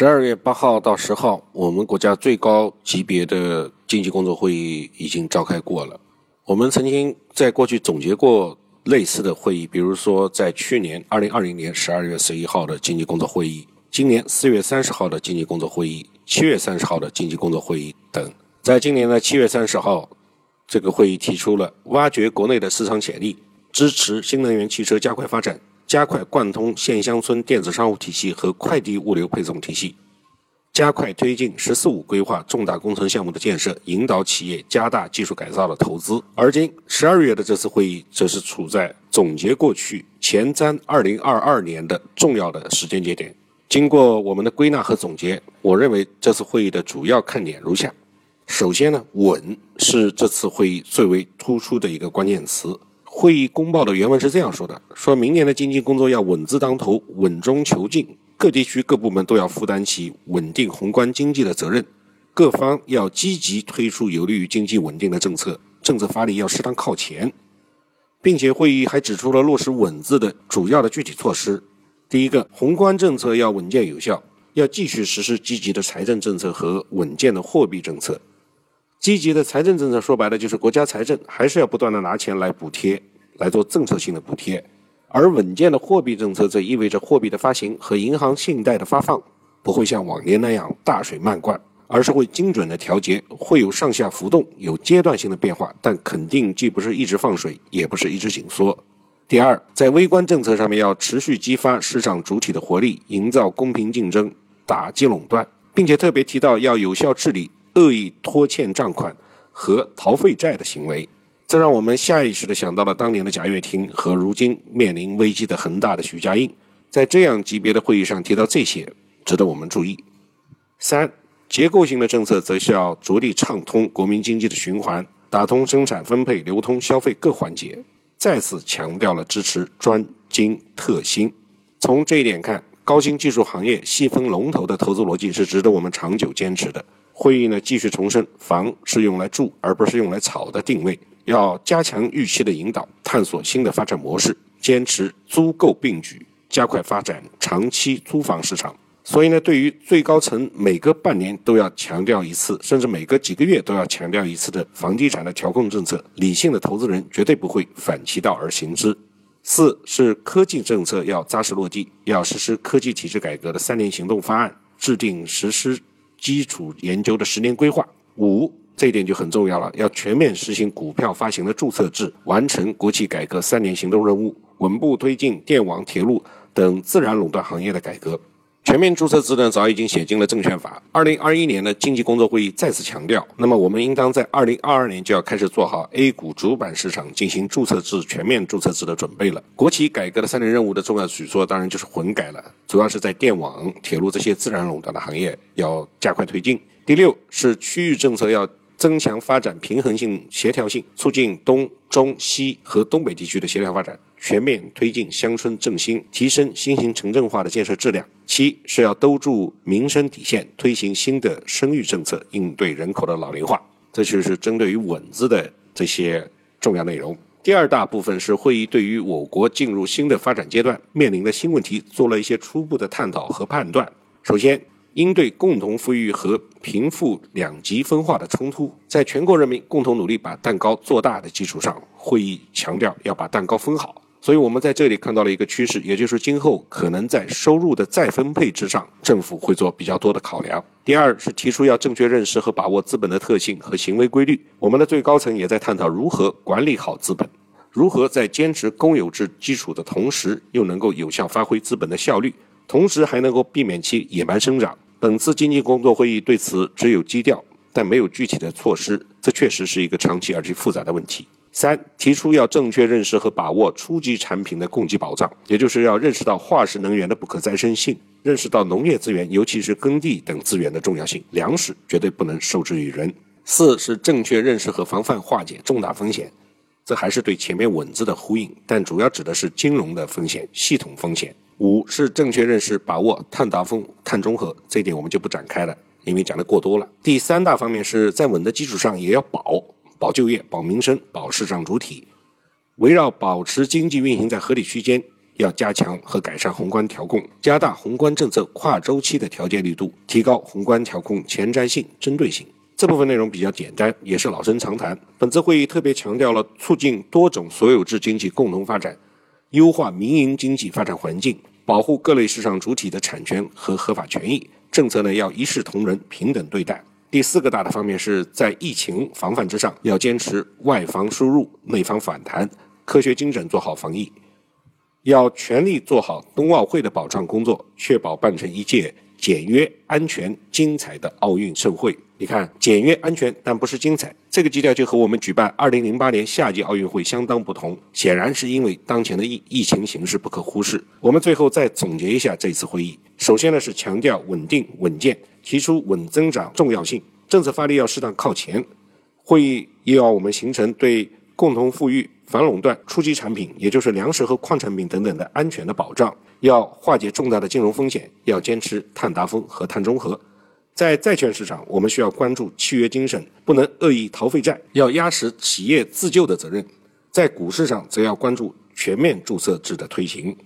十二月八号到十号，我们国家最高级别的经济工作会议已经召开过了。我们曾经在过去总结过类似的会议，比如说在去年二零二零年十二月十一号的经济工作会议，今年四月三十号的经济工作会议，七月三十号的经济工作会议等。在今年的七月三十号，这个会议提出了挖掘国内的市场潜力，支持新能源汽车加快发展。加快贯通县乡村电子商务体系和快递物流配送体系，加快推进“十四五”规划重大工程项目的建设，引导企业加大技术改造的投资。而今十二月的这次会议，则是处在总结过去、前瞻二零二二年的重要的时间节点。经过我们的归纳和总结，我认为这次会议的主要看点如下：首先呢，稳是这次会议最为突出的一个关键词。会议公报的原文是这样说的：说明年的经济工作要稳字当头，稳中求进，各地区各部门都要负担起稳定宏观经济的责任，各方要积极推出有利于经济稳定的政策，政策发力要适当靠前，并且会议还指出了落实“稳”字的主要的具体措施。第一个，宏观政策要稳健有效，要继续实施积极的财政政策和稳健的货币政策。积极的财政政策说白了就是国家财政还是要不断的拿钱来补贴。来做政策性的补贴，而稳健的货币政策则意味着货币的发行和银行信贷的发放不会像往年那样大水漫灌，而是会精准的调节，会有上下浮动，有阶段性的变化，但肯定既不是一直放水，也不是一直紧缩。第二，在微观政策上面要持续激发市场主体的活力，营造公平竞争，打击垄断，并且特别提到要有效治理恶意拖欠账款和逃废债的行为。这让我们下意识地想到了当年的贾跃亭和如今面临危机的恒大的许家印，在这样级别的会议上提到这些，值得我们注意。三，结构性的政策则是要着力畅通国民经济的循环，打通生产、分配、流通、消费各环节，再次强调了支持专精特新。从这一点看，高新技术行业细分龙头的投资逻辑是值得我们长久坚持的。会议呢继续重申，房是用来住而不是用来炒的定位。要加强预期的引导，探索新的发展模式，坚持租购并举，加快发展长期租房市场。所以呢，对于最高层每隔半年都要强调一次，甚至每隔几个月都要强调一次的房地产的调控政策，理性的投资人绝对不会反其道而行之。四是科技政策要扎实落地，要实施科技体制改革的三年行动方案，制定实施基础研究的十年规划。五。这一点就很重要了，要全面实行股票发行的注册制，完成国企改革三年行动任务，稳步推进电网、铁路等自然垄断行业的改革。全面注册制呢，早已经写进了证券法。二零二一年的经济工作会议再次强调，那么我们应当在二零二二年就要开始做好 A 股主板市场进行注册制、全面注册制的准备了。国企改革的三年任务的重要举措，当然就是混改了，主要是在电网、铁路这些自然垄断的行业要加快推进。第六是区域政策要。增强发展平衡性、协调性，促进东、中、西和东北地区的协调发展，全面推进乡村振兴，提升新型城镇化的建设质量。七是要兜住民生底线，推行新的生育政策，应对人口的老龄化。这就是针对于“稳”字的这些重要内容。第二大部分是会议对于我国进入新的发展阶段面临的新问题做了一些初步的探讨和判断。首先，应对共同富裕和贫富两极分化的冲突，在全国人民共同努力把蛋糕做大的基础上，会议强调要把蛋糕分好。所以，我们在这里看到了一个趋势，也就是今后可能在收入的再分配之上，政府会做比较多的考量。第二是提出要正确认识和把握资本的特性和行为规律。我们的最高层也在探讨如何管理好资本，如何在坚持公有制基础的同时，又能够有效发挥资本的效率。同时还能够避免其野蛮生长。本次经济工作会议对此只有基调，但没有具体的措施，这确实是一个长期而且复杂的问题。三，提出要正确认识和把握初级产品的供给保障，也就是要认识到化石能源的不可再生性，认识到农业资源，尤其是耕地等资源的重要性，粮食绝对不能受制于人。四是正确认识和防范化解重大风险，这还是对前面“稳”字的呼应，但主要指的是金融的风险、系统风险。五是正确认识、把握碳达峰、碳中和，这一点我们就不展开了，因为讲的过多了。第三大方面是在稳的基础上也要保，保就业、保民生、保市场主体，围绕保持经济运行在合理区间，要加强和改善宏观调控，加大宏观政策跨周期的调节力度，提高宏观调控前瞻性、针对性。这部分内容比较简单，也是老生常谈。本次会议特别强调了促进多种所有制经济共同发展，优化民营经济发展环境，保护各类市场主体的产权和合法权益。政策呢要一视同仁、平等对待。第四个大的方面是在疫情防范之上，要坚持外防输入、内防反弹，科学精准做好防疫。要全力做好冬奥会的保障工作，确保办成一届简约、安全、精彩的奥运盛会。你看，简约、安全，但不是精彩，这个基调就和我们举办2008年夏季奥运会相当不同。显然是因为当前的疫疫情形势不可忽视。我们最后再总结一下这次会议：首先呢是强调稳定稳健，提出稳增长重要性，政策发力要适当靠前。会议又要我们形成对共同富裕。反垄断、初级产品，也就是粮食和矿产品等等的安全的保障，要化解重大的金融风险，要坚持碳达峰和碳中和。在债券市场，我们需要关注契约精神，不能恶意逃废债，要压实企业自救的责任。在股市上，则要关注全面注册制的推行。